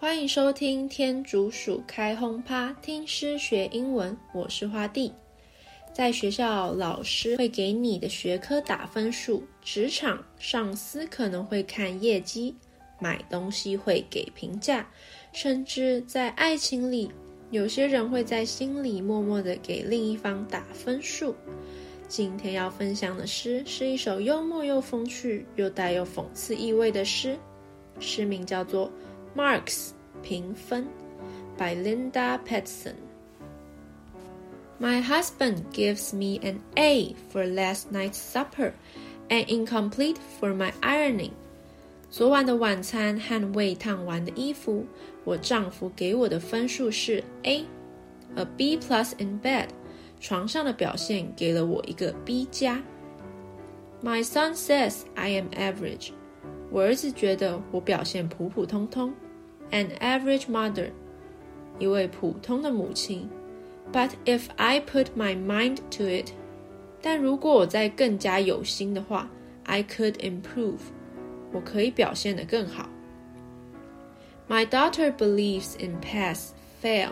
欢迎收听天竺鼠开轰趴，听诗学英文。我是花蒂。在学校，老师会给你的学科打分数；职场，上司可能会看业绩；买东西会给评价；甚至在爱情里，有些人会在心里默默地给另一方打分数。今天要分享的诗是一首幽默又风趣又带有讽刺意味的诗，诗名叫做。Marks 评分 by Linda Peterson. My husband gives me an A for last night's supper and incomplete for my ironing. 昨晚的晚餐和未烫完的衣服，我丈夫给我的分数是 A, a B plus in bed. 床上的表现给了我一个 B 加。My son says I am average. 我儿子觉得我表现普普通通 ，an average mother，一位普通的母亲。But if I put my mind to it，但如果我再更加有心的话，I could improve，我可以表现得更好。My daughter believes in pass fail，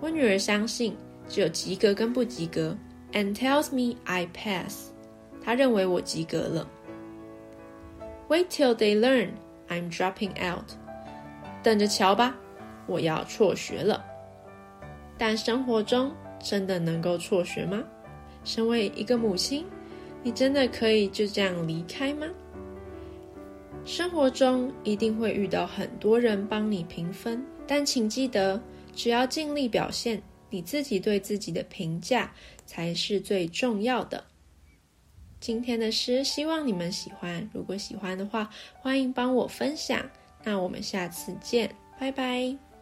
我女儿相信只有及格跟不及格，and tells me I pass，她认为我及格了。Wait till they learn I'm dropping out。 等着瞧吧，我要辍学了。但生活中真的能够辍学吗？身为一个母亲，你真的可以就这样离开吗？生活中一定会遇到很多人帮你评分，但请记得，只要尽力表现，你自己对自己的评价才是最重要的。今天的诗，希望你们喜欢。如果喜欢的话，欢迎帮我分享。那我们下次见，拜拜。